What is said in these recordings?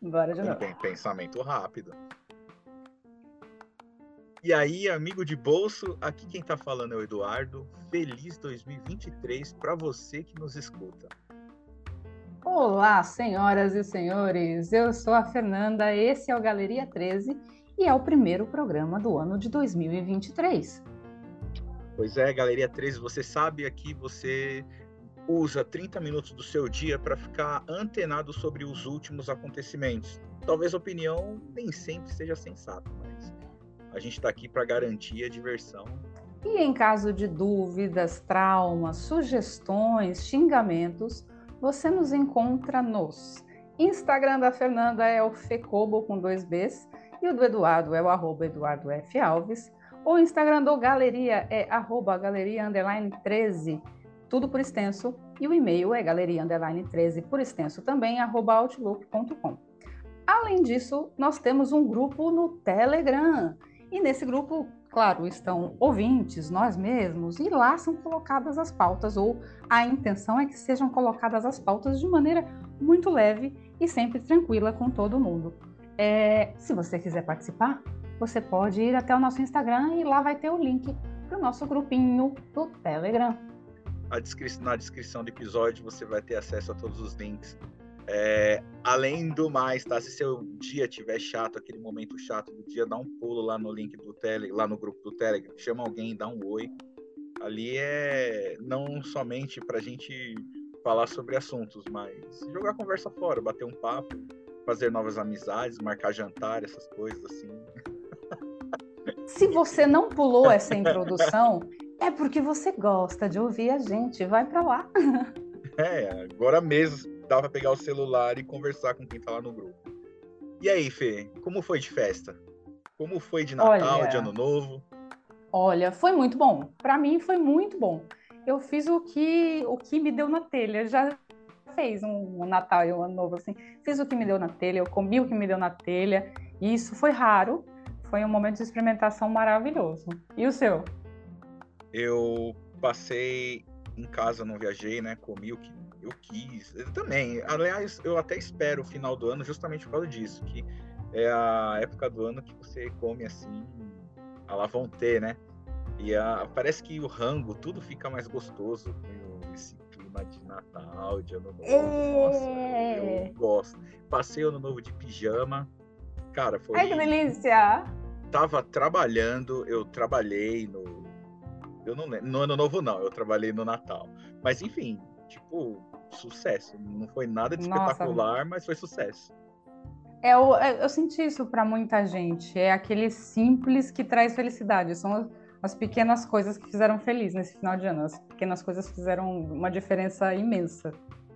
Bora de novo. Pensamento rápido. E aí, amigo de bolso, aqui quem tá falando é o Eduardo. Feliz 2023 para você que nos escuta. Olá, senhoras e senhores. Eu sou a Fernanda, esse é o Galeria 13 e é o primeiro programa do ano de 2023. Pois é, Galeria 13, você sabe aqui você usa 30 minutos do seu dia para ficar antenado sobre os últimos acontecimentos. Talvez a opinião nem sempre seja sensata, mas a gente está aqui para garantir a diversão. E em caso de dúvidas, traumas, sugestões, xingamentos, você nos encontra nos Instagram da Fernanda é o Fecobo com dois Bs e o do Eduardo é o arroba Eduardo F. Alves. O Instagram do Galeria é arroba galeria underline 13 tudo por extenso, e o e-mail é galeria underline 13 por extenso também, arroba outlook.com. Além disso, nós temos um grupo no Telegram, e nesse grupo, claro, estão ouvintes, nós mesmos, e lá são colocadas as pautas, ou a intenção é que sejam colocadas as pautas de maneira muito leve e sempre tranquila com todo mundo. É, se você quiser participar, você pode ir até o nosso Instagram e lá vai ter o link para o nosso grupinho do Telegram descrição, na descrição do episódio você vai ter acesso a todos os links. É, além do mais, tá? Se seu dia tiver chato, aquele momento chato do dia, dá um pulo lá no link do Telegram, lá no grupo do Telegram, chama alguém, dá um oi. Ali é não somente para a gente falar sobre assuntos, mas jogar conversa fora, bater um papo, fazer novas amizades, marcar jantar, essas coisas assim. Se você não pulou essa introdução, é porque você gosta de ouvir a gente, vai para lá. É, agora mesmo dá para pegar o celular e conversar com quem tá lá no grupo. E aí, Fê, como foi de festa? Como foi de Natal, olha, de Ano Novo? Olha, foi muito bom. Para mim foi muito bom. Eu fiz o que o que me deu na telha. Já fez um, um Natal e um Ano Novo assim. Fiz o que me deu na telha, eu comi o que me deu na telha. E isso foi raro. Foi um momento de experimentação maravilhoso. E o seu? Eu passei em casa, não viajei, né? Comi o que eu quis. Eu também. Aliás, eu até espero o final do ano justamente por causa disso, que é a época do ano que você come assim, a lá vão ter, né? E a, parece que o rango, tudo fica mais gostoso com esse clima de Natal, de Ano Novo. Nossa, eu é. gosto. Passei Ano Novo de pijama. Cara, foi. Ai, que delícia! Tava trabalhando, eu trabalhei no eu não lembro. No ano novo, não. Eu trabalhei no Natal. Mas, enfim, tipo, sucesso. Não foi nada de Nossa. espetacular, mas foi sucesso. É, eu, é, eu senti isso para muita gente. É aquele simples que traz felicidade. São as pequenas coisas que fizeram feliz nesse final de ano. As pequenas coisas fizeram uma diferença imensa.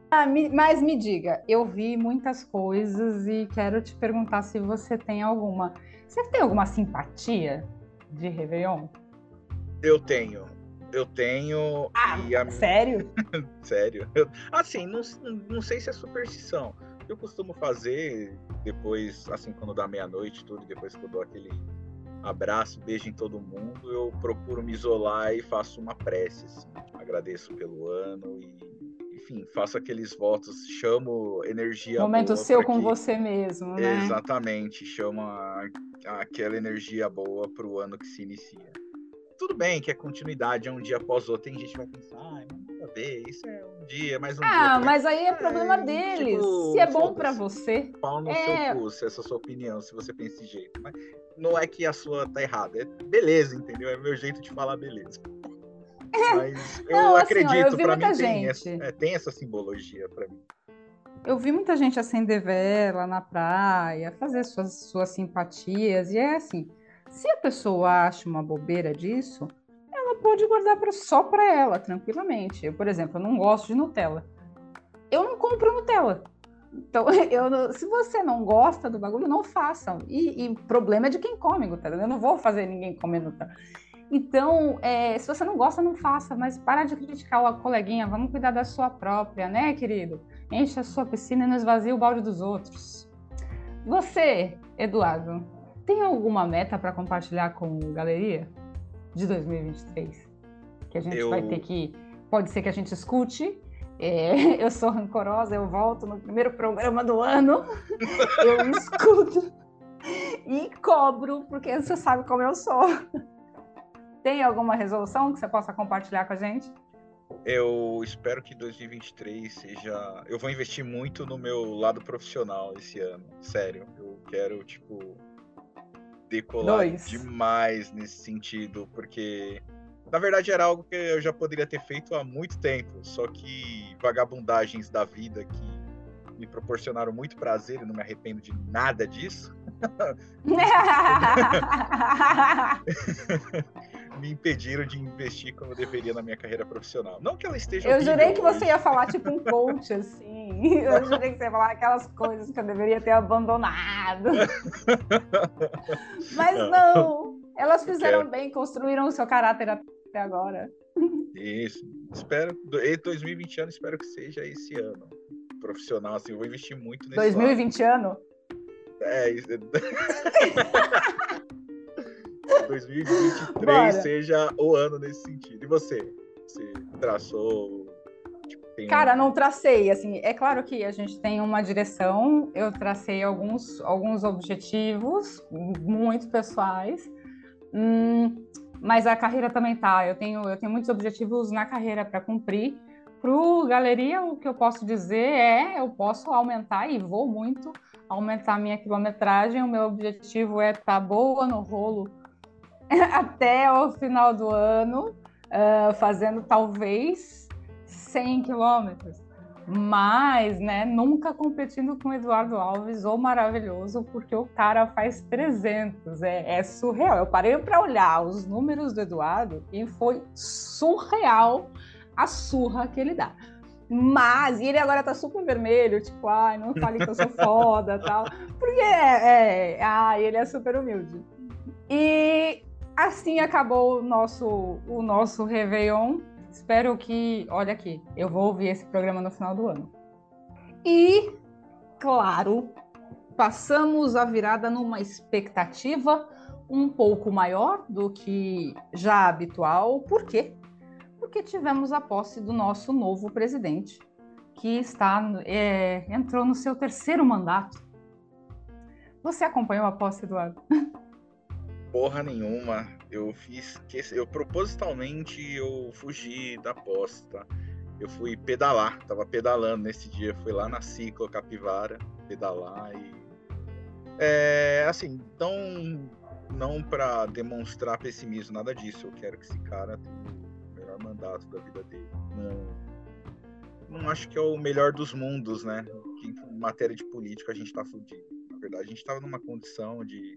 Ah, me, mas me diga, eu vi muitas coisas e quero te perguntar se você tem alguma. Você tem alguma simpatia de Réveillon? Eu tenho. Eu tenho. Ah, a... sério? sério. Eu... Assim, não, não sei se é superstição. Eu costumo fazer depois, assim, quando dá meia-noite, tudo, depois que eu dou aquele abraço, beijo em todo mundo, eu procuro me isolar e faço uma prece. Assim. Agradeço pelo ano e, enfim, faço aqueles votos, chamo energia. Momento seu com que... você mesmo, né? Exatamente, chama aquela energia boa para o ano que se inicia tudo bem que é continuidade, é um dia após outro. Tem gente que vai pensar, ah, não nada a ver, isso é um dia, mais um ah, dia. Ah, mas aí é, é problema deles. Tipo, se é bom para você. Pau no é... seu cu, se essa é a sua opinião, se você pensa desse jeito. Mas não é que a sua tá errada, é beleza, entendeu? É meu jeito de falar beleza. Mas eu não, acredito, assim, para mim tem essa, é, tem essa simbologia para mim. Eu vi muita gente acender vela na praia, fazer suas, suas simpatias, e é assim, se a pessoa acha uma bobeira disso, ela pode guardar pra, só para ela, tranquilamente. Eu, por exemplo, eu não gosto de Nutella. Eu não compro Nutella. Então, eu, se você não gosta do bagulho, não façam. E, o problema é de quem come Nutella. Eu não vou fazer ninguém comer Nutella. Então, é, se você não gosta, não faça, mas para de criticar o coleguinha, vamos cuidar da sua própria, né, querido? Enche a sua piscina e não esvazie o balde dos outros. Você, Eduardo, tem alguma meta para compartilhar com a galeria de 2023? Que a gente eu... vai ter que pode ser que a gente escute. É, eu sou rancorosa, eu volto no primeiro programa do ano, eu escuto e cobro, porque você sabe como eu sou. Tem alguma resolução que você possa compartilhar com a gente? Eu espero que 2023 seja. Eu vou investir muito no meu lado profissional esse ano. Sério. Eu quero, tipo, decolar Dois. demais nesse sentido, porque na verdade era algo que eu já poderia ter feito há muito tempo, só que vagabundagens da vida que me proporcionaram muito prazer e não me arrependo de nada disso. me impediram de investir como eu deveria na minha carreira profissional. Não que ela esteja. Eu jurei que você ia falar tipo um coach, assim. Eu jurei que você ia falar aquelas coisas que eu deveria ter abandonado. Mas não. Elas fizeram bem, construíram o seu caráter até agora. Isso. Espero. E 2020 ano, espero que seja esse ano. Profissional, assim, eu vou investir muito nesse 2020 lado. ano? É, isso. 2023 Bora. seja o ano nesse sentido. E você? Você traçou? Tipo, Cara, não tracei. Assim, é claro que a gente tem uma direção. Eu tracei alguns, alguns objetivos muito pessoais. Hum, mas a carreira também tá. Eu tenho, eu tenho muitos objetivos na carreira para cumprir. Para o galeria, o que eu posso dizer é, eu posso aumentar e vou muito aumentar a minha quilometragem. O meu objetivo é estar tá boa no rolo até o final do ano, uh, fazendo talvez 100 quilômetros. Mas, né, nunca competindo com Eduardo Alves, o maravilhoso, porque o cara faz 300, é, é surreal. Eu parei para olhar os números do Eduardo e foi surreal a surra que ele dá. Mas, e ele agora tá super vermelho, tipo, ai, não fale que eu sou foda tal. Porque é, é, ai, ele é super humilde. E assim acabou o nosso, o nosso Réveillon. Espero que, olha aqui, eu vou ouvir esse programa no final do ano. E, claro, passamos a virada numa expectativa um pouco maior do que já habitual. Por quê? Porque tivemos a posse do nosso novo presidente, que está é, entrou no seu terceiro mandato. Você acompanhou a posse, Eduardo? porra nenhuma. Eu fiz. Eu propositalmente eu fugi da posta. Eu fui pedalar, tava pedalando nesse dia, fui lá na Ciclo Capivara pedalar e. É, assim, então, não para demonstrar pessimismo, nada disso. Eu quero que esse cara tenha o melhor mandato da vida dele. Não, não acho que é o melhor dos mundos, né? Que em matéria de política a gente tá fudido. Na verdade, a gente tava numa condição de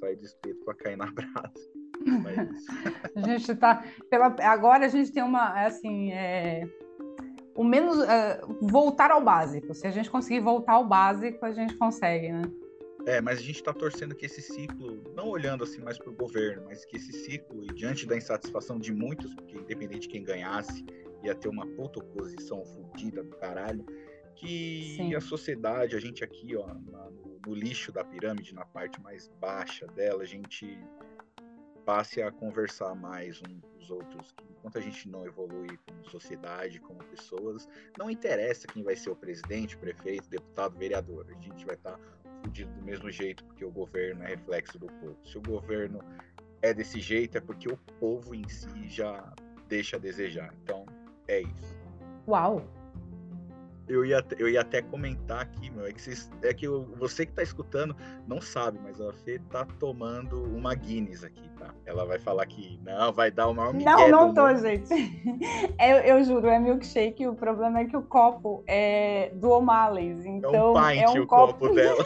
sair do espeto para cair na brasa. Mas... a gente tá. Pela, agora a gente tem uma. Assim. É, o menos. É, voltar ao básico. Se a gente conseguir voltar ao básico, a gente consegue, né? É, mas a gente está torcendo que esse ciclo, não olhando assim mais para o governo, mas que esse ciclo, e diante da insatisfação de muitos, porque independente de quem ganhasse, ia ter uma puta oposição fodida do caralho, que Sim. a sociedade, a gente aqui, ó, no, no, lixo da pirâmide, na parte mais baixa dela, a gente passe a conversar mais uns com os outros. Enquanto a gente não evolui como sociedade, como pessoas, não interessa quem vai ser o presidente, prefeito, deputado, vereador. A gente vai estar tá fudido do mesmo jeito, porque o governo é reflexo do povo. Se o governo é desse jeito, é porque o povo em si já deixa a desejar. Então, é isso. Uau! Eu ia, eu ia até comentar aqui, meu, é que, vocês, é que eu, você que tá escutando não sabe, mas a Fê tá tomando uma Guinness aqui, tá? Ela vai falar que não, vai dar o maior Não, não tô, mundo. gente. Eu, eu, juro, é milkshake, o problema é que o copo é do O'Malley's, então... É um então pint é um o copo, copo dela.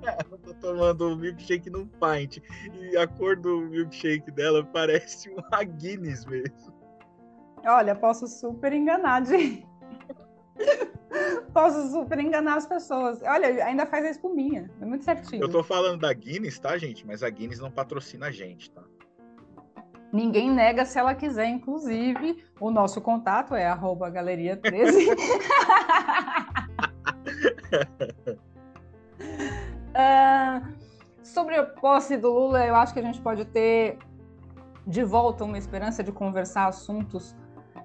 eu tô tomando um milkshake num pint, e a cor do milkshake dela parece uma Guinness mesmo. Olha, posso super enganar, gente. Posso super enganar as pessoas. Olha, ainda faz a espuminha. É muito certinho. Eu tô falando da Guinness, tá, gente? Mas a Guinness não patrocina a gente, tá? Ninguém nega se ela quiser, inclusive. O nosso contato é arroba galeria 13. uh, ah, sobre a posse do Lula, eu acho que a gente pode ter de volta uma esperança de conversar assuntos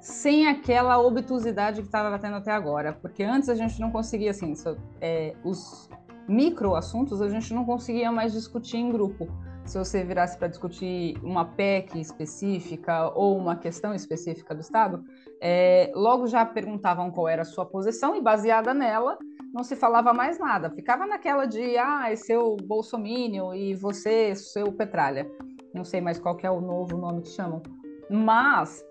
sem aquela obtusidade que estava tendo até agora, porque antes a gente não conseguia, assim, é, os micro assuntos a gente não conseguia mais discutir em grupo. Se você virasse para discutir uma PEC específica ou uma questão específica do Estado, é, logo já perguntavam qual era a sua posição e, baseada nela, não se falava mais nada. Ficava naquela de, ah, é o Bolsomínio e você, seu Petralha. Não sei mais qual é o novo nome que chamam. Mas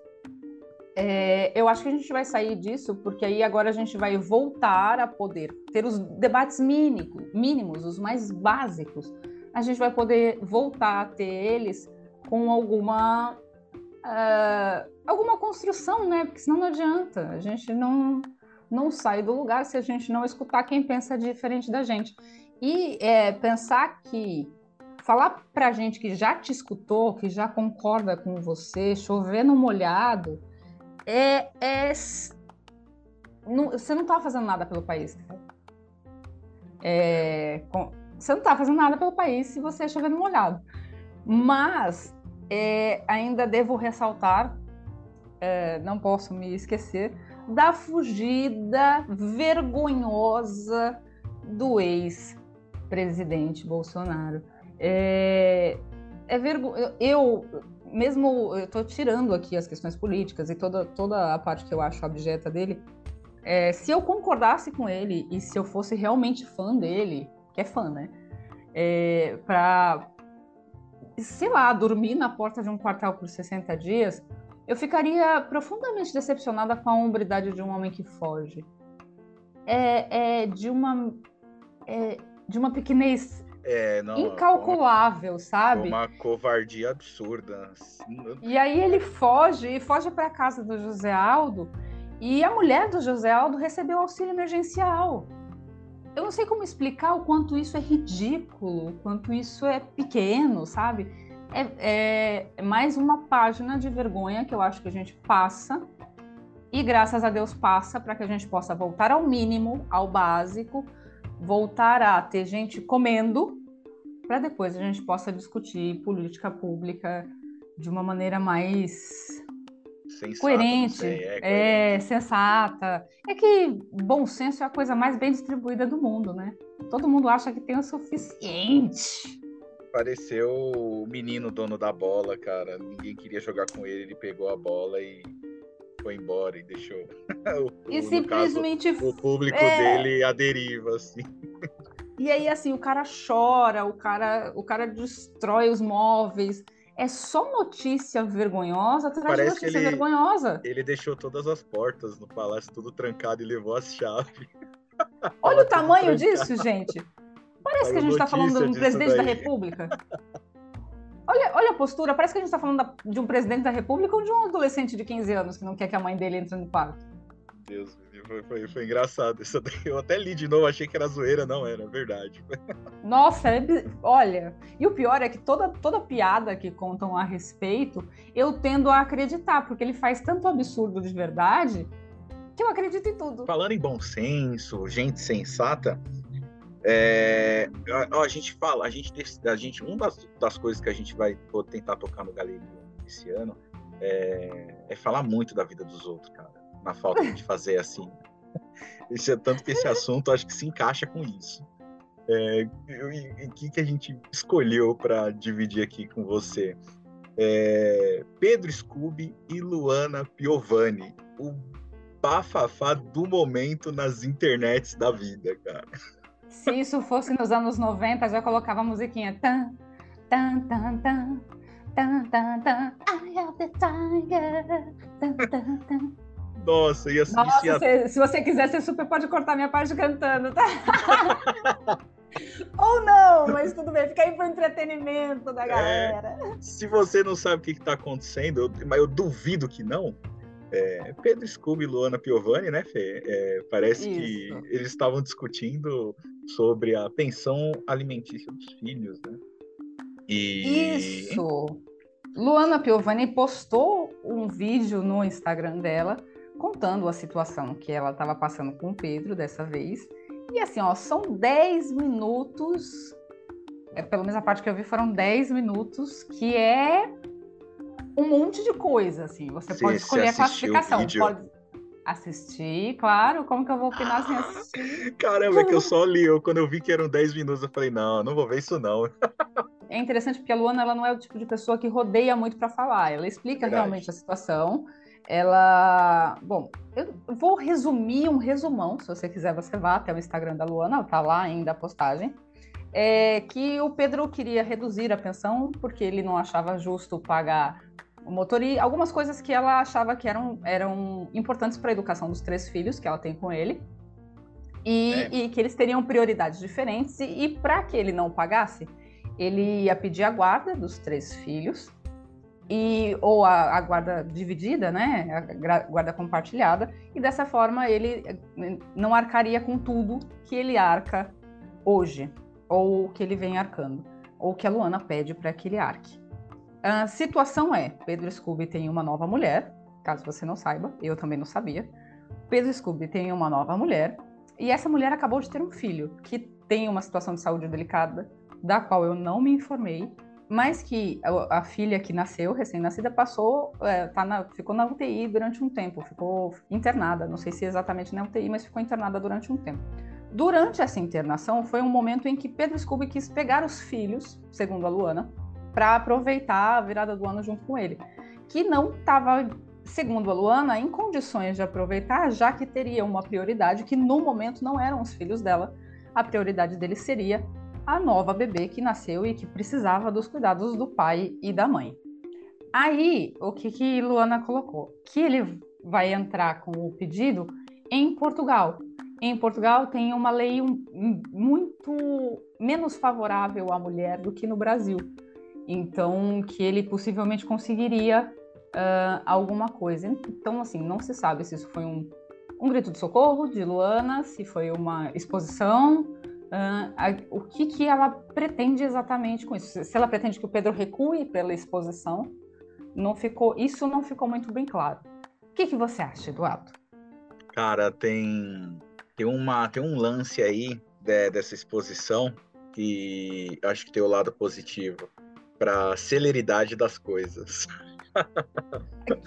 é, eu acho que a gente vai sair disso porque aí agora a gente vai voltar a poder ter os debates mínimos, mínimos os mais básicos. A gente vai poder voltar a ter eles com alguma uh, alguma construção, né? Porque senão não adianta. A gente não não sai do lugar se a gente não escutar quem pensa diferente da gente. E é, pensar que falar para gente que já te escutou, que já concorda com você, chover no molhado, é, é não, você não está fazendo nada pelo país. É, com, você não está fazendo nada pelo país se você chover no molhado. Mas é, ainda devo ressaltar, é, não posso me esquecer, da fugida vergonhosa do ex-presidente Bolsonaro. É, é vergo... Eu, mesmo, eu estou tirando aqui as questões políticas e toda, toda a parte que eu acho objeta dele, é, se eu concordasse com ele e se eu fosse realmente fã dele, que é fã, né? É, para, sei lá, dormir na porta de um quartel por 60 dias, eu ficaria profundamente decepcionada com a hombridade de um homem que foge. É, é de uma é, de uma pequenez é, não, incalculável, uma, sabe? Uma covardia absurda. E aí ele foge e foge para a casa do José Aldo e a mulher do José Aldo recebeu auxílio emergencial. Eu não sei como explicar o quanto isso é ridículo, o quanto isso é pequeno, sabe? É, é mais uma página de vergonha que eu acho que a gente passa e graças a Deus passa para que a gente possa voltar ao mínimo, ao básico, voltar a ter gente comendo, para depois a gente possa discutir política pública de uma maneira mais sensata, coerente, sei, é, é coerente, é, sensata. É que bom senso é a coisa mais bem distribuída do mundo, né? Todo mundo acha que tem o suficiente. Pareceu o menino dono da bola, cara. Ninguém queria jogar com ele, ele pegou a bola e foi embora e deixou o, e simplesmente caso, o público é... dele à deriva, assim. E aí, assim, o cara chora, o cara, o cara destrói os móveis. É só notícia vergonhosa atrás Parece de notícia ele, vergonhosa. Ele deixou todas as portas no palácio tudo trancado e levou as chaves. Olha o tamanho disso, gente. Parece que a gente está falando do presidente daí. da República. Olha, olha a postura, parece que a gente está falando da, de um presidente da República ou de um adolescente de 15 anos que não quer que a mãe dele entre no quarto. Deus, foi, foi, foi engraçado. Isso eu até li de novo, achei que era zoeira, não era, é verdade. Nossa, é, olha, e o pior é que toda, toda piada que contam a respeito, eu tendo a acreditar, porque ele faz tanto absurdo de verdade que eu acredito em tudo. Falando em bom senso, gente sensata, é, a, a, gente fala, a gente, a gente, uma das, das coisas que a gente vai tentar tocar no Galeria esse ano é, é, falar muito da vida dos outros, cara, na falta de fazer assim. Esse, é tanto que esse assunto acho que se encaixa com isso. É, o que, que a gente escolheu para dividir aqui com você? É, Pedro Scooby e Luana Piovani, o bafafá do momento nas internets da vida, cara. Se isso fosse nos anos 90, já colocava a musiquinha. Tan, tan, tan, tan, tan, tan, tan, I have the tiger. Tan, tan, tan. Nossa, ia, Nossa ia... Se, se, você quiser, você super pode cortar minha parte cantando, tá? Ou não, mas tudo bem, fica aí pro entretenimento da é, galera. É, se você não sabe o que, está acontecendo, eu, mas eu duvido que não, é, Pedro Scooby e Luana Piovani, né, Fê? É, parece Isso. que eles estavam discutindo sobre a pensão alimentícia dos filhos, né? E... Isso! Luana Piovani postou um vídeo no Instagram dela contando a situação que ela estava passando com o Pedro dessa vez. E assim, ó, são 10 minutos, é, pelo menos a parte que eu vi foram 10 minutos, que é um monte de coisa, assim. Você, pode escolher a classificação. Pode assistir, claro. Como que eu vou opinar sem assistir? Caramba, é que eu só li. Eu, quando eu vi que eram 10 minutos, eu falei, não, não vou ver isso não. É interessante porque a Luana ela não é o tipo de pessoa que rodeia muito para falar. Ela explica Verdade. realmente a situação. Ela, bom, eu vou resumir um resumão. Se você quiser, você vá até o Instagram da Luana, tá lá ainda a postagem é que o Pedro queria reduzir a pensão porque ele não achava justo pagar o motorista, algumas coisas que ela achava que eram, eram importantes para a educação dos três filhos que ela tem com ele. E, é. e que eles teriam prioridades diferentes, e, e para que ele não pagasse, ele ia pedir a guarda dos três filhos, e, ou a, a, guarda dividida, né, a guarda compartilhada, e dessa forma ele eh, não arcaria com tudo que ele arca hoje ou que ele vem arcando, ou que a Luana pede para que ele arque. A situação é: Pedro Scooby tem uma nova mulher, caso você não saiba, eu também não sabia. Pedro Scooby tem uma nova mulher, e essa mulher acabou de ter um filho que tem uma situação de saúde delicada, da qual eu não me informei, mas que a, filha que nasceu, recém-nascida, passou, é, tá na, ficou na UTI durante um tempo, ficou internada, não sei se exatamente na UTI, mas ficou internada durante um tempo. Durante essa internação, foi um momento em que Pedro Scooby quis pegar os filhos, segundo a Luana, para aproveitar a virada do ano junto com ele, que não estava, segundo a Luana, em condições de aproveitar, já que teria uma prioridade que no momento não eram os filhos dela, a prioridade dele seria a nova bebê que nasceu e que precisava dos cuidados do pai e da mãe. Aí, o que, que Luana colocou? Que ele vai entrar com o pedido em Portugal, em Portugal tem uma lei muito menos favorável à mulher do que no Brasil. Então, que ele possivelmente conseguiria uh, alguma coisa. Então, assim, não se sabe se isso foi um, um grito de socorro de Luana, se foi uma exposição, uh, a, o que, que ela pretende exatamente com isso. Se ela pretende que o Pedro recue pela exposição, não ficou, isso não ficou muito bem claro. O que, que você acha, Eduardo? Cara, tem tem, uma, tem um lance aí de, dessa exposição que acho que tem o lado positivo para celeridade das coisas.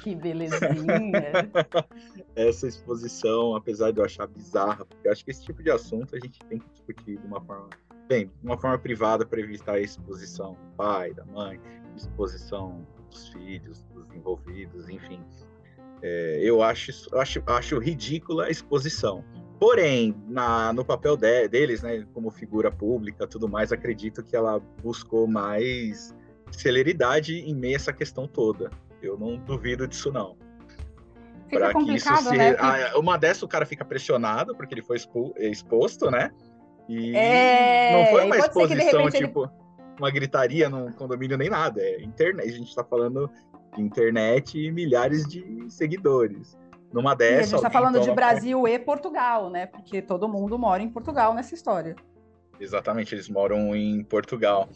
Que belezinha! Essa exposição, apesar de eu achar bizarra, porque eu acho que esse tipo de assunto a gente tem que discutir de uma forma, bem, de uma forma privada para evitar a exposição do pai, da mãe, exposição dos filhos, dos envolvidos, enfim. É, eu acho, acho, acho ridícula a exposição. Porém, na, no papel de, deles, né, como figura pública, tudo mais, acredito que ela buscou mais celeridade em meio a essa questão toda. Eu não duvido disso não. Pra que isso se né? ah, uma dessas o cara fica pressionado porque ele foi expo... exposto, né? E é... não foi uma exposição tipo ele... uma gritaria num condomínio nem nada, é internet. A gente está falando de internet e milhares de seguidores numa dessas. E a gente está falando de Brasil e Portugal, né? Porque todo mundo mora em Portugal nessa história. Exatamente, eles moram em Portugal.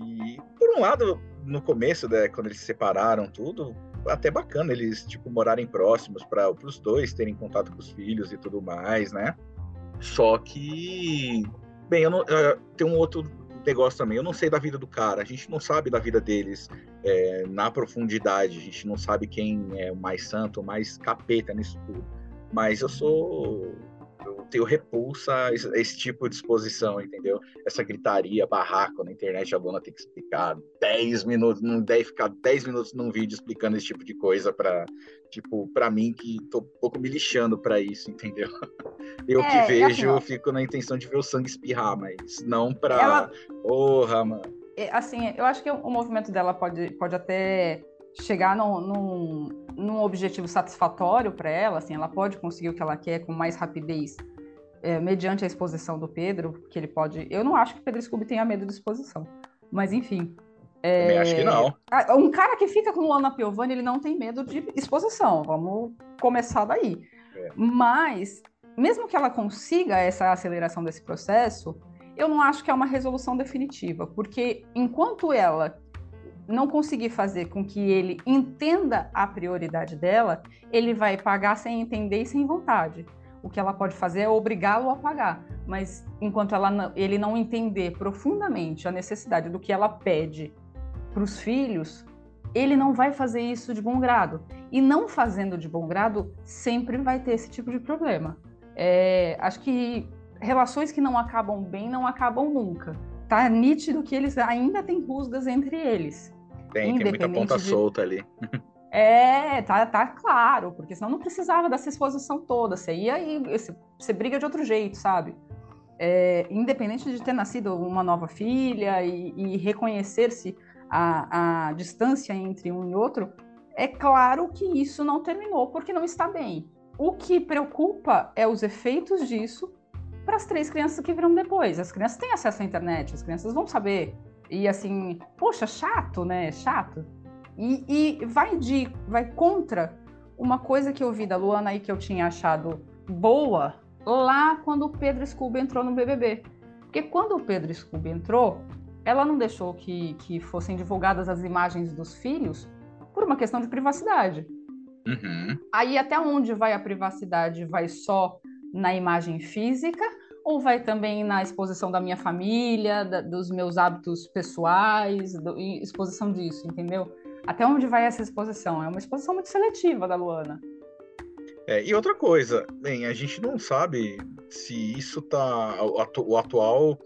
E por um lado, no começo, né, quando eles se separaram, tudo, até bacana eles tipo morarem próximos para os dois terem contato com os filhos e tudo mais, né? Só que, bem, eu não, eu, tem um outro negócio também. Eu não sei da vida do cara, a gente não sabe da vida deles é, na profundidade, a gente não sabe quem é o mais santo, o mais capeta nisso tudo. Mas eu sou. Eu tenho repulsa a esse, a esse tipo de exposição, entendeu? Essa gritaria, barraco na internet, a dona tem que explicar 10 minutos, não deve ficar 10 minutos num vídeo explicando esse tipo de coisa para tipo, para mim que tô um pouco me lixando para isso, entendeu? Eu é, que vejo, assim, eu fico na intenção de ver o sangue espirrar, mas não pra. Ela... Porra, mano. É, assim, eu acho que o movimento dela pode, pode até chegar num, num, num objetivo satisfatório para ela, assim, ela pode conseguir o que ela quer com mais rapidez, é, mediante a exposição do Pedro, que ele pode. Eu não acho que o Pedro Scooby tenha medo de exposição, mas enfim. É... Também acho que não. Um cara que fica com o Luana Piovani, ele não tem medo de exposição. Vamos começar daí. É. Mas mesmo que ela consiga essa aceleração desse processo, eu não acho que é uma resolução definitiva, porque enquanto ela não conseguir fazer com que ele entenda a prioridade dela, ele vai pagar sem entender e sem vontade. O que ela pode fazer é obrigá-lo a pagar, mas enquanto ela, ele não entender profundamente a necessidade do que ela pede para os filhos, ele não vai fazer isso de bom grado. E não fazendo de bom grado, sempre vai ter esse tipo de problema. É, acho que relações que não acabam bem não acabam nunca. Tá nítido que eles ainda têm rusgas entre eles. Tem, tem muita ponta de... solta ali. É, tá, tá claro, porque senão não precisava dessa exposição toda. Você ia e você, você briga de outro jeito, sabe? É, independente de ter nascido uma nova filha e, e reconhecer-se a, a distância entre um e outro, é claro que isso não terminou porque não está bem. O que preocupa é os efeitos disso para as três crianças que virão depois. As crianças têm acesso à internet, as crianças vão saber. E assim, poxa, chato, né? Chato. E, e vai de, vai contra uma coisa que eu vi da Luana aí que eu tinha achado boa lá quando o Pedro Scooby entrou no BBB. Porque quando o Pedro Scooby entrou, ela não deixou que, que fossem divulgadas as imagens dos filhos por uma questão de privacidade. Uhum. Aí até onde vai a privacidade? Vai só na imagem física ou vai também na exposição da minha família, da, dos meus hábitos pessoais, do, exposição disso, entendeu? Até onde vai essa exposição? É uma exposição muito seletiva da Luana. É, e outra coisa, bem, a gente não sabe se isso tá. O, atu, o atual.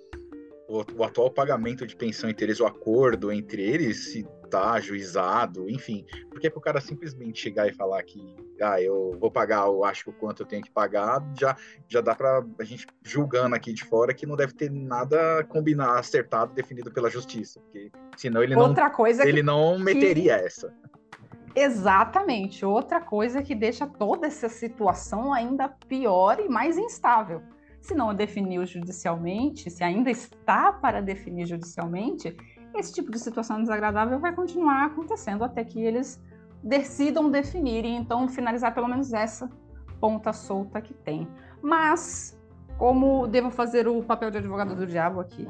O, o, atual pagamento de pensão entre eles, o acordo entre eles, se tá ajuizado, enfim. Que, que o cara simplesmente chegar e falar que ah, eu vou pagar, eu acho que o quanto eu tenho que pagar, já, já dá para a gente julgando aqui de fora que não deve ter nada combinar, acertado, definido pela justiça, porque senão ele Outra não, coisa ele que, não meteria que... essa. Exatamente. Outra coisa que deixa toda essa situação ainda pior e mais instável. Se não definiu judicialmente, se ainda está para definir judicialmente, esse tipo de situação desagradável vai continuar acontecendo até que eles decidam definir e então finalizar pelo menos essa ponta solta que tem. Mas, como devo fazer o papel de advogado do diabo aqui,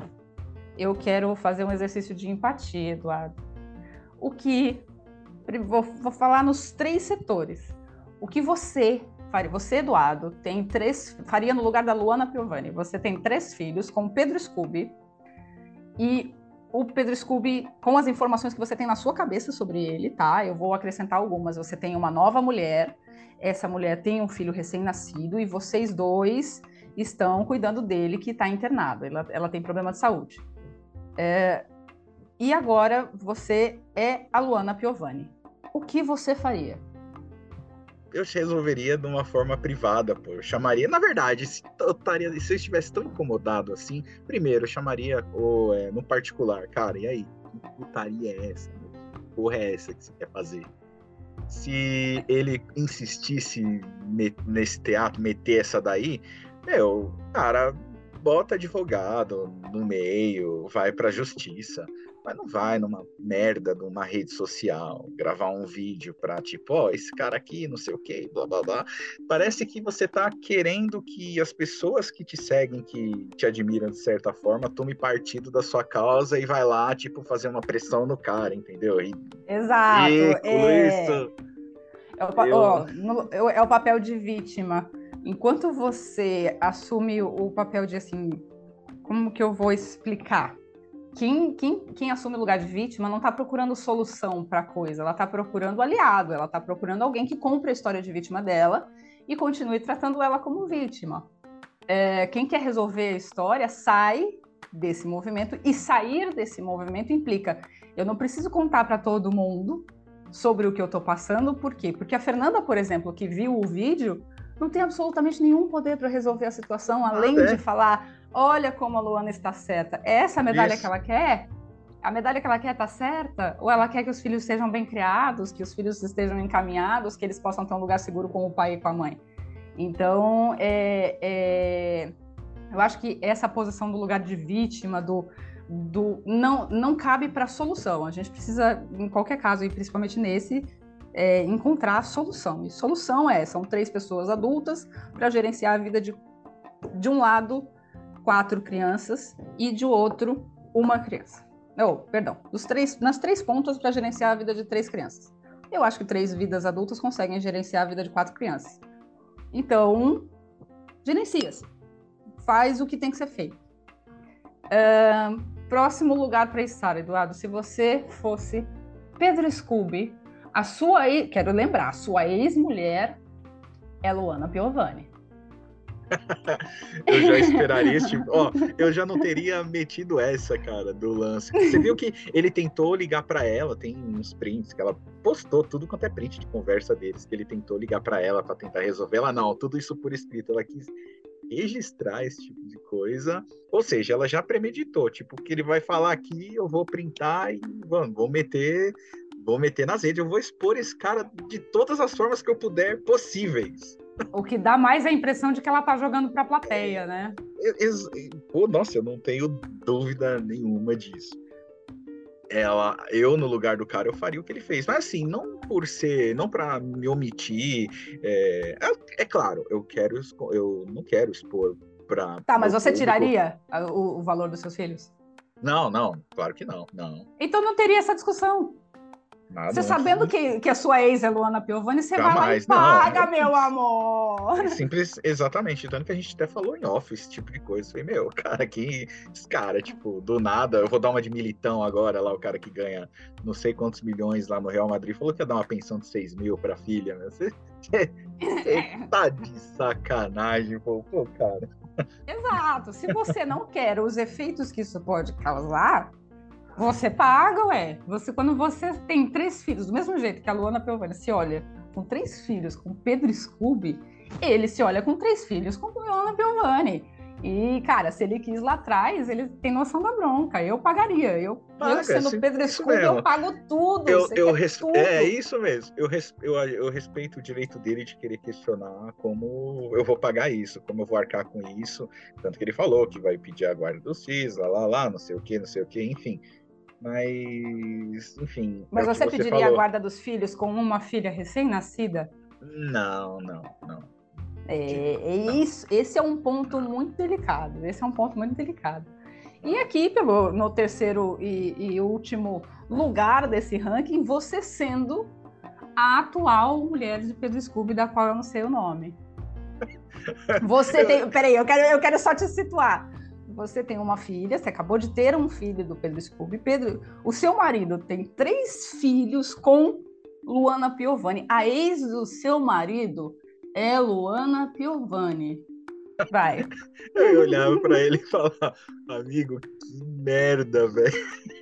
eu quero fazer um exercício de empatia, Eduardo. O que vou, vou falar nos três setores. O que você faria? Você, Eduardo, tem três. Faria no lugar da Luana Piovani. Você tem três filhos com Pedro Scooby. E o Pedro Scooby, com as informações que você tem na sua cabeça sobre ele, tá? Eu vou acrescentar algumas. Você tem uma nova mulher, essa mulher tem um filho recém-nascido e vocês dois estão cuidando dele que está internado. Ela, ela, tem problema de saúde. É, e agora você é a Luana Piovani. O que você faria? Eu resolveria de uma forma privada, pô. Eu chamaria, na verdade, se eu, estaria, se eu estivesse tão incomodado assim, primeiro eu chamaria o, é, no particular, cara, e aí? Que putaria é essa? Que porra é essa que você quer fazer? Se ele insistisse nesse teatro, meter essa daí, meu, cara, bota advogado no meio, vai pra justiça. Mas não vai numa merda de uma rede social, gravar um vídeo pra tipo, ó, oh, esse cara aqui, não sei o que, blá blá blá. Parece que você tá querendo que as pessoas que te seguem, que te admiram de certa forma, tome partido da sua causa e vai lá, tipo, fazer uma pressão no cara, entendeu? E, Exato. É... isso. É o, eu... ó, no, é o papel de vítima. Enquanto você assume o papel de assim, como que eu vou explicar? Quem, quem, quem assume o lugar de vítima não está procurando solução para a coisa, ela está procurando aliado, ela está procurando alguém que compre a história de vítima dela e continue tratando ela como vítima. É, quem quer resolver a história sai desse movimento e sair desse movimento implica eu não preciso contar para todo mundo sobre o que eu estou passando, por quê? Porque a Fernanda, por exemplo, que viu o vídeo, não tem absolutamente nenhum poder para resolver a situação, além ah, é? de falar olha como a Luana está certa. É essa a medalha Isso. que ela quer? A medalha que ela quer está certa? Ou ela quer que os filhos sejam bem criados, que os filhos estejam encaminhados, que eles possam ter um lugar seguro com o pai e com a mãe? Então, é, é, eu acho que essa posição do lugar de vítima, do, do não, não cabe para a solução. A gente precisa, em qualquer caso, e principalmente nesse, é, encontrar solução. E solução é: são três pessoas adultas para gerenciar a vida de, de um lado quatro crianças e de outro uma criança. Oh, perdão, dos três, nas três pontas para gerenciar a vida de três crianças. Eu acho que três vidas adultas conseguem gerenciar a vida de quatro crianças. Então, gerencia-se. Faz o que tem que ser feito. Uh, próximo lugar para estar, Eduardo. Se você fosse Pedro Scooby, a sua, quero lembrar, a sua ex-mulher é Luana Piovani. eu já esperaria esse tipo. Ó, eu já não teria metido essa, cara, do lance. Você viu que ele tentou ligar para ela, tem uns prints que ela postou, tudo quanto é print de conversa deles, que ele tentou ligar para ela para tentar resolver. Ela não, tudo isso por escrito. Ela quis registrar esse tipo de coisa. Ou seja, ela já premeditou, tipo, que ele vai falar aqui, eu vou printar e vamos, vou meter, vou meter nas redes, eu vou expor esse cara de todas as formas que eu puder possíveis. O que dá mais a impressão de que ela tá jogando pra plateia, né? Pô, nossa, eu não tenho dúvida nenhuma disso. Ela, eu no lugar do cara eu faria o que ele fez, mas assim não por ser, não para me omitir. É, é, é, claro, eu quero, eu não quero expor para. Tá, mas você público. tiraria o, o valor dos seus filhos? Não, não, claro que não, não. Então não teria essa discussão. Você sabendo que, que a sua ex é Luana Piovani, você vai lá e paga, não, meu amor! É simples, exatamente. Tanto que a gente até falou em off esse tipo de coisa. Falei, meu, cara, que cara, tipo, do nada, eu vou dar uma de militão agora, lá, o cara que ganha não sei quantos milhões lá no Real Madrid, falou que ia dar uma pensão de 6 mil pra filha, né? Você, você, você tá de sacanagem, pô, pô, cara. Exato. Se você não quer os efeitos que isso pode causar, você paga, ué. Você, quando você tem três filhos, do mesmo jeito que a Luana Piovani se olha com três filhos com Pedro Scooby, ele se olha com três filhos com Luana Piovani. E, cara, se ele quis lá atrás, ele tem noção da bronca. Eu pagaria. Eu, Paga, eu sendo Pedro Scooby, eu pago tudo. Eu, eu res... tudo. É isso mesmo. Eu, res... eu, eu respeito o direito dele de querer questionar como eu vou pagar isso, como eu vou arcar com isso. Tanto que ele falou que vai pedir a guarda do CIS, lá, lá, lá, não sei o que, não sei o que, enfim. Mas, enfim. Mas é você, você, pediria falou. a guarda dos filhos com uma filha recém-nascida? Não, não, não. É, é isso, esse é um ponto muito delicado. Esse é um ponto muito delicado. E aqui, pelo, no terceiro e, e último lugar desse ranking, você sendo a atual mulher de Pedro Scooby, da qual eu não sei o nome. Você tem. Peraí, eu quero, eu quero só te situar você tem uma filha, você acabou de ter um filho do Pedro Scooby. Pedro, o seu marido tem três filhos com Luana Piovani. A ex do seu marido é Luana Piovani. Vai. Eu olhava para ele e falava, amigo, que merda, velho.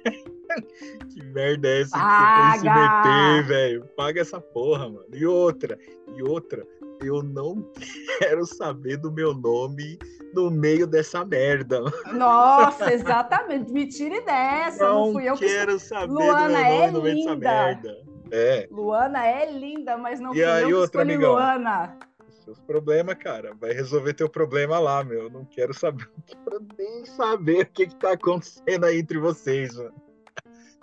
que merda é essa Paga! que você foi se meter, velho? Paga essa porra, mano. E outra, e outra, eu não quero saber do meu nome no meio dessa merda. Nossa, exatamente. Me tire dessa. Não, não fui eu quero que... saber Luana do meu nome é no meio linda. dessa merda. É. Luana é linda, mas não e fui aí, eu que outra, amigão, Luana. Seus problemas, cara. Vai resolver teu problema lá, meu. Não quero saber, não quero nem saber o que, que tá acontecendo aí entre vocês, mano.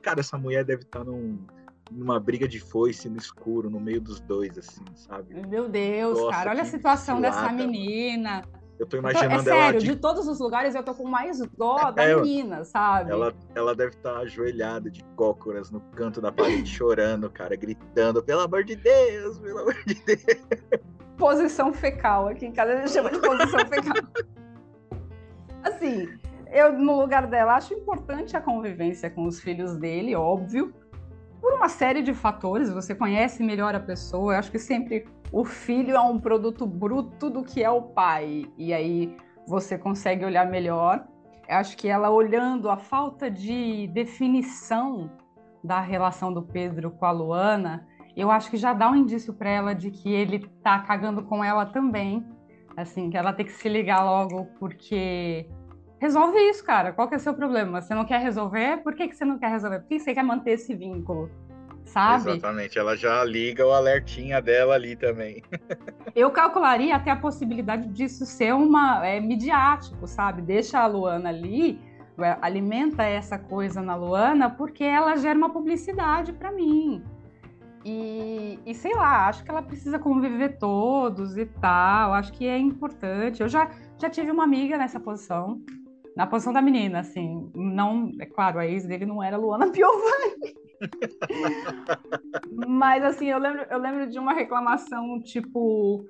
Cara, essa mulher deve estar tá num numa briga de foice no escuro, no meio dos dois, assim, sabe? Meu Deus, Nossa, cara, olha a situação dessa menina. Eu tô imaginando é sério, ela. De... de todos os lugares eu tô com mais dó da é, menina, sabe? Ela, ela deve estar tá ajoelhada de cócoras no canto da parede, chorando, cara, gritando, pelo amor de Deus, pelo amor de Deus. Posição fecal, aqui em casa a gente chama de posição fecal. Assim, eu, no lugar dela, acho importante a convivência com os filhos dele, óbvio, por uma série de fatores, você conhece melhor a pessoa. Eu acho que sempre o filho é um produto bruto do que é o pai, e aí você consegue olhar melhor. Eu acho que ela olhando a falta de definição da relação do Pedro com a Luana, eu acho que já dá um indício para ela de que ele tá cagando com ela também. Assim, que ela tem que se ligar logo, porque resolve isso, cara. Qual que é o seu problema? Você não quer resolver? Por que, que você não quer resolver? Por que você quer manter esse vínculo? Sabe? Exatamente, ela já liga o alertinha dela ali também. Eu calcularia até a possibilidade disso ser uma é, midiático, sabe? Deixa a Luana ali, é, alimenta essa coisa na Luana, porque ela gera uma publicidade para mim. E, e, sei lá, acho que ela precisa conviver todos e tal. Acho que é importante. Eu já, já tive uma amiga nessa posição na posição da menina, assim, não, é claro, a ex dele não era Luana Piovani. Mas assim, eu lembro, eu lembro de uma reclamação, tipo,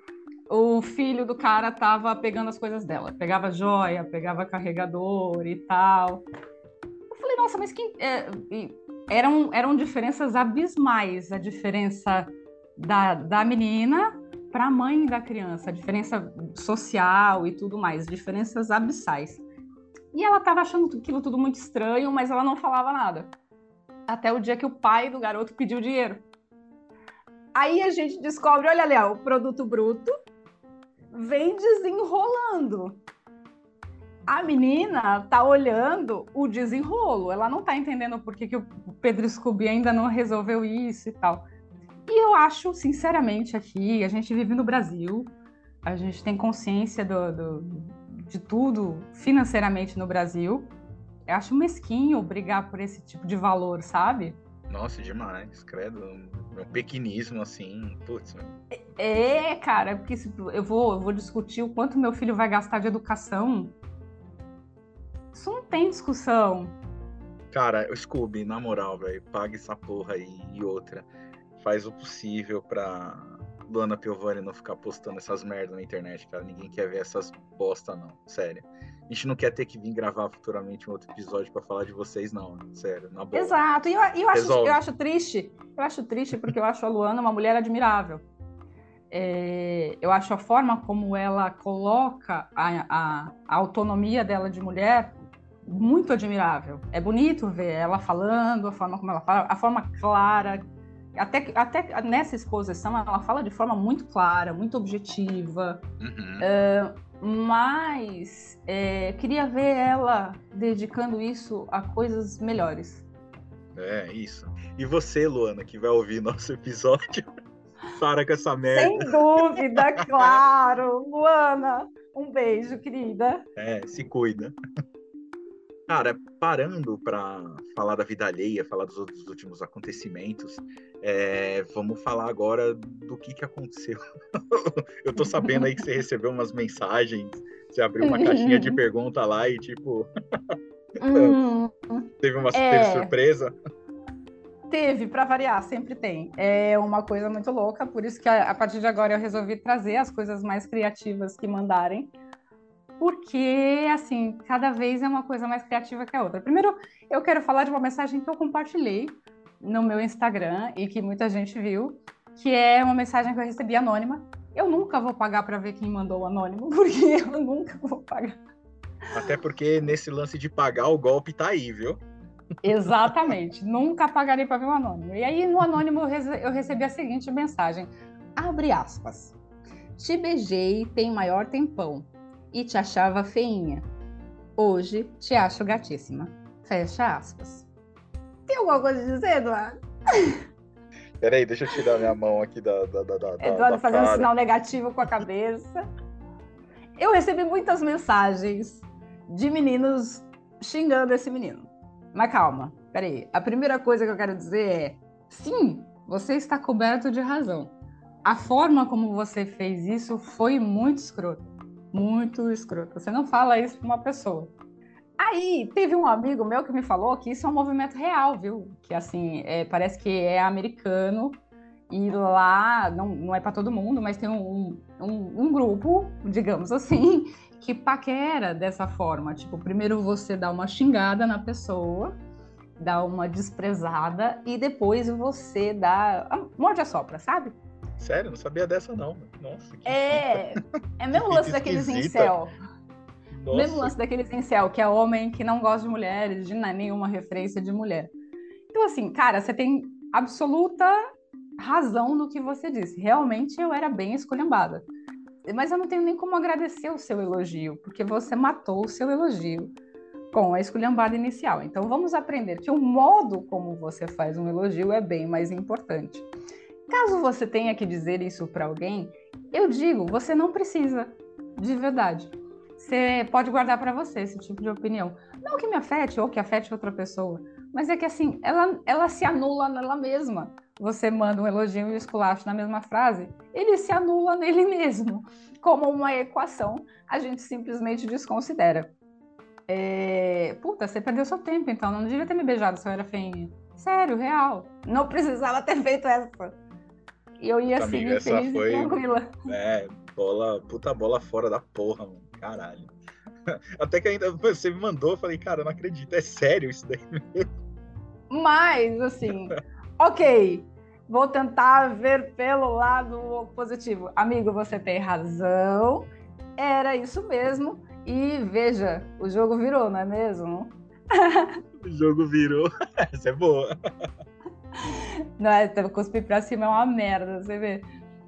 o filho do cara tava pegando as coisas dela, pegava joia, pegava carregador e tal. Eu falei, nossa, mas quem. É, eram, eram diferenças abismais, a diferença da, da menina para a mãe da criança, a diferença social e tudo mais, diferenças abissais. E ela estava achando aquilo tudo muito estranho, mas ela não falava nada. Até o dia que o pai do garoto pediu dinheiro. Aí a gente descobre, olha ó, o produto bruto vem desenrolando. A menina tá olhando o desenrolo, ela não tá entendendo por que, que o Pedro Scooby ainda não resolveu isso e tal. E eu acho, sinceramente, aqui, a gente vive no Brasil, a gente tem consciência do, do, de tudo financeiramente no Brasil. Eu acho mesquinho brigar por esse tipo de valor, sabe? Nossa, demais, credo. É um pequinismo assim, putz. É, cara, porque eu vou, eu vou discutir o quanto meu filho vai gastar de educação. Isso não tem discussão. Cara, Scooby, na moral, velho, pague essa porra aí e outra. Faz o possível pra Luana Piovani não ficar postando essas merdas na internet, cara. Ninguém quer ver essas bosta, não. Sério. A gente não quer ter que vir gravar futuramente um outro episódio para falar de vocês, não. Sério, na boa. Exato. E eu, eu, acho, eu acho triste. Eu acho triste porque eu acho a Luana uma mulher admirável. É, eu acho a forma como ela coloca a, a, a, autonomia dela de mulher muito admirável. É bonito ver ela falando, a forma como ela fala, a forma clara até, até nessa exposição ela fala de forma muito clara, muito objetiva, uhum. uh, mas é, queria ver ela dedicando isso a coisas melhores. É, isso. E você, Luana, que vai ouvir nosso episódio, para com essa merda. Sem dúvida, claro. Luana, um beijo, querida. É, se cuida. Cara, parando para falar da vida alheia, falar dos, dos últimos acontecimentos, é, vamos falar agora do que, que aconteceu. Eu tô sabendo aí que você recebeu umas mensagens, você abriu uma caixinha de pergunta lá e tipo. Hum, teve uma é... teve surpresa. Teve, para variar, sempre tem. É uma coisa muito louca, por isso que a, a partir de agora eu resolvi trazer as coisas mais criativas que mandarem porque, assim, cada vez é uma coisa mais criativa que a outra. Primeiro, eu quero falar de uma mensagem que eu compartilhei no meu Instagram e que muita gente viu, que é uma mensagem que eu recebi anônima. Eu nunca vou pagar para ver quem mandou o anônimo, porque eu nunca vou pagar. Até porque nesse lance de pagar, o golpe tá aí, viu? Exatamente. nunca pagarei para ver o anônimo. E aí, no anônimo, eu recebi a seguinte mensagem: abre aspas. Te beijei tem maior tempão e te achava feinha. Hoje te acho gatíssima. Fecha aspas. Tem alguma coisa a dizer, Eduardo? Peraí, deixa eu tirar minha mão aqui da. da, da, da Eduardo da fazendo um sinal negativo com a cabeça. Eu recebi muitas mensagens de meninos xingando esse menino. Mas calma, peraí. A primeira coisa que eu quero dizer é: sim, você está coberto de razão. A forma como você fez isso foi muito escrota muito escroto. Você não fala isso para uma pessoa. Aí teve um amigo meu que me falou que isso é um movimento real, viu? Que assim, é, parece que é americano e lá não, não é para todo mundo, mas tem um, um, um, grupo, digamos assim, que paquera dessa forma. Tipo, primeiro você dá uma xingada na pessoa, dá uma desprezada e depois você dá. Morde a sopra, sabe? Sério, não sabia dessa não. Nossa, que É, é mesmo lance daqueles incel. Nossa. Mesmo lance daqueles incel, que é homem que não gosta de mulheres, de nenhuma referência de mulher. Então, assim, cara, você tem absoluta razão no que você disse. Realmente eu era bem esculhambada. Mas eu não tenho nem como agradecer o seu elogio, porque você matou o seu elogio com a esculhambada inicial. Então vamos aprender que o modo como você faz um elogio é bem mais importante. Caso você tenha que dizer isso para alguém, eu digo, você não precisa, de verdade. Você pode guardar para você esse tipo de opinião. Não que me afete ou que afete outra pessoa, mas é que assim, ela, ela se anula nela mesma. Você manda um elogio e um esculacho na mesma frase, ele se anula nele mesmo. Como uma equação, a gente simplesmente desconsidera. É... Puta, você perdeu seu tempo, então. Não devia ter me beijado se eu era feinha. Sério, real. Não precisava ter feito essa. E eu ia assim, Amiga, feliz foi, tranquila. É, bola, puta bola fora da porra, mano. Caralho. Até que ainda você me mandou, eu falei, cara, eu não acredito, é sério isso daí mesmo? Mas, assim, ok, vou tentar ver pelo lado positivo. Amigo, você tem razão, era isso mesmo. E veja, o jogo virou, não é mesmo? o jogo virou. Essa é boa. Não é, cuspir pra cima é uma merda, você vê.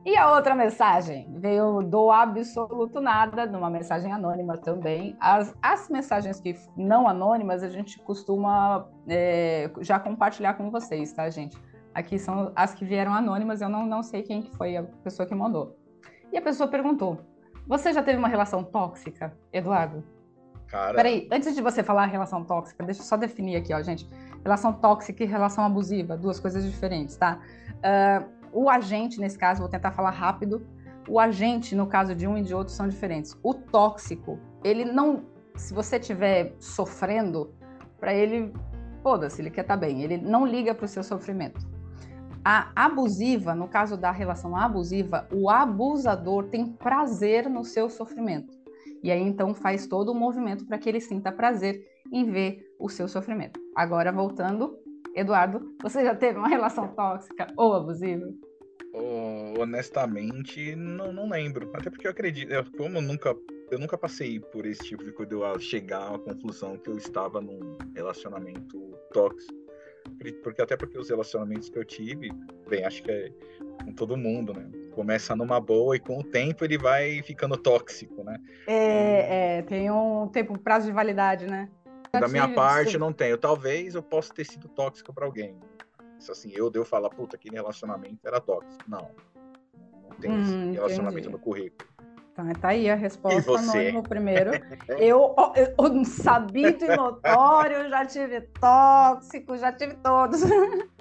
E a outra mensagem veio do absoluto nada, numa mensagem anônima também. As, as mensagens que não anônimas a gente costuma é, já compartilhar com vocês, tá, gente? Aqui são as que vieram anônimas, eu não, não sei quem que foi a pessoa que mandou. E a pessoa perguntou: Você já teve uma relação tóxica, Eduardo? Cara. Peraí, antes de você falar relação tóxica, deixa eu só definir aqui, ó, gente. Relação tóxica e relação abusiva, duas coisas diferentes, tá? Uh, o agente, nesse caso, vou tentar falar rápido. O agente, no caso de um e de outro, são diferentes. O tóxico, ele não. Se você estiver sofrendo, para ele, foda-se, ele quer estar tá bem. Ele não liga para o seu sofrimento. A abusiva, no caso da relação abusiva, o abusador tem prazer no seu sofrimento. E aí então faz todo o movimento para que ele sinta prazer em ver o seu sofrimento. Agora voltando Eduardo, você já teve uma relação tóxica ou abusiva? Oh, honestamente, não, não lembro. Até porque eu acredito, eu, como eu nunca, eu nunca passei por esse tipo de coisa, eu chegar à conclusão que eu estava num relacionamento tóxico. Porque até porque os relacionamentos que eu tive, bem, acho que é com todo mundo, né? Começa numa boa e com o tempo ele vai ficando tóxico, né? É, é tem um tempo, um prazo de validade, né? Da minha parte, não tenho. Talvez eu possa ter sido tóxico para alguém. Isso assim, eu devo falar, puta, aquele relacionamento era tóxico. Não. Não tem hum, esse relacionamento entendi. no currículo. Tá, tá aí a resposta anônima primeiro. eu, eu, eu sabido e notório, já tive tóxico, já tive todos.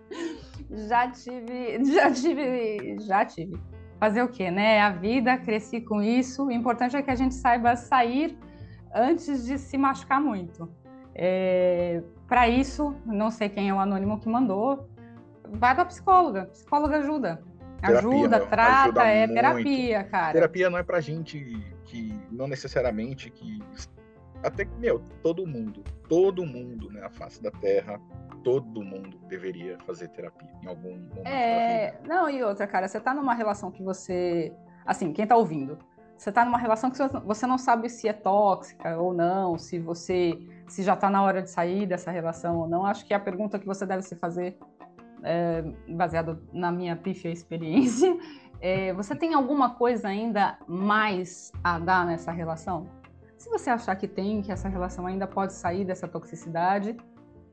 já tive, já tive, já tive. Fazer o quê, né? A vida, cresci com isso. O importante é que a gente saiba sair antes de se machucar muito. É, para isso, não sei quem é o anônimo que mandou, vai para psicóloga. Psicóloga ajuda. Terapia, ajuda, meu, trata, ajuda é muito. terapia, cara. Terapia não é pra gente que não necessariamente que até meu, todo mundo, todo mundo na né, face da Terra, todo mundo deveria fazer terapia em algum momento. É, não, e outra, cara, você tá numa relação que você, assim, quem tá ouvindo, você está numa relação que você não sabe se é tóxica ou não, se você se já está na hora de sair dessa relação ou não. Acho que a pergunta que você deve se fazer, é, baseado na minha pífia experiência, é, você tem alguma coisa ainda mais a dar nessa relação? Se você achar que tem, que essa relação ainda pode sair dessa toxicidade,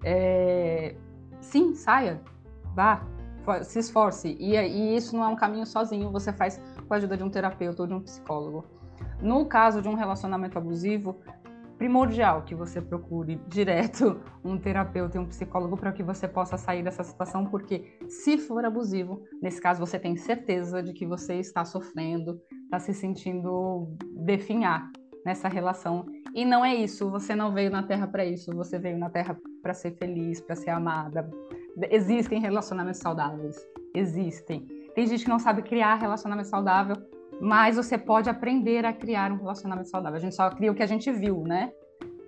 é, sim, saia, vá, se esforce. E, e, isso não é um caminho sozinho, você faz com a ajuda de um terapeuta ou de um psicólogo. No caso de um relacionamento abusivo, primordial que você procure direto um terapeuta e um psicólogo para que você possa sair dessa situação, porque se for abusivo, nesse caso você tem certeza de que você está sofrendo, está se sentindo definhar nessa relação. E não é isso, você não veio na Terra para isso, você veio na Terra para ser feliz, para ser amada, Existem relacionamentos saudáveis. Existem. Tem gente que não sabe criar relacionamento saudável, mas você pode aprender a criar um relacionamento saudável. A gente só cria o que a gente viu, né?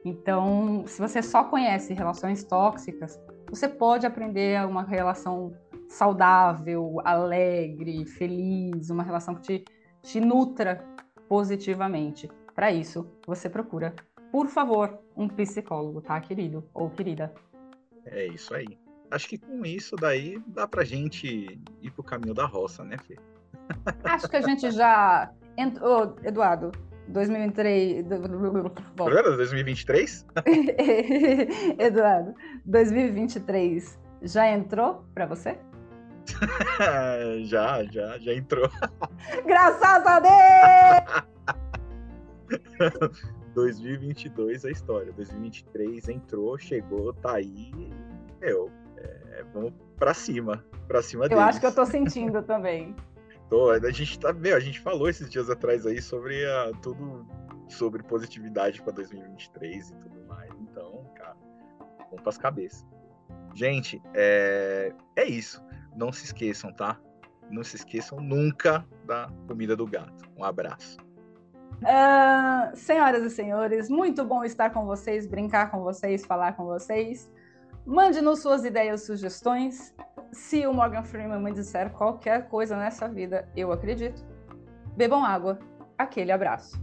Então, se você só conhece relações tóxicas, você pode aprender uma relação saudável, alegre, feliz, uma relação que te, te nutra positivamente. Para isso, você procura, por favor, um psicólogo, tá, querido ou querida? É isso aí acho que com isso daí dá pra gente ir pro caminho da roça, né, Fê? Acho que a gente já entrou, oh, Eduardo, 2023. 2023? Eduardo, 2023 já entrou para você? já, já, já entrou. Graças a Deus! 2022 é a história. 2023 entrou, chegou, tá aí. Meu, é, vamos para cima, para cima Eu deles. acho que eu tô sentindo também. Tô, a gente tá, meu, a gente falou esses dias atrás aí sobre a, tudo sobre positividade para 2023 e tudo mais. Então, cara, vamos para as cabeças. Gente, é, é isso. Não se esqueçam, tá? Não se esqueçam nunca da comida do gato. Um abraço. Uh, senhoras e senhores, muito bom estar com vocês, brincar com vocês, falar com vocês. Mande-nos suas ideias, sugestões. Se o Morgan Freeman me disser qualquer coisa nessa vida, eu acredito. Bebam água. Aquele abraço.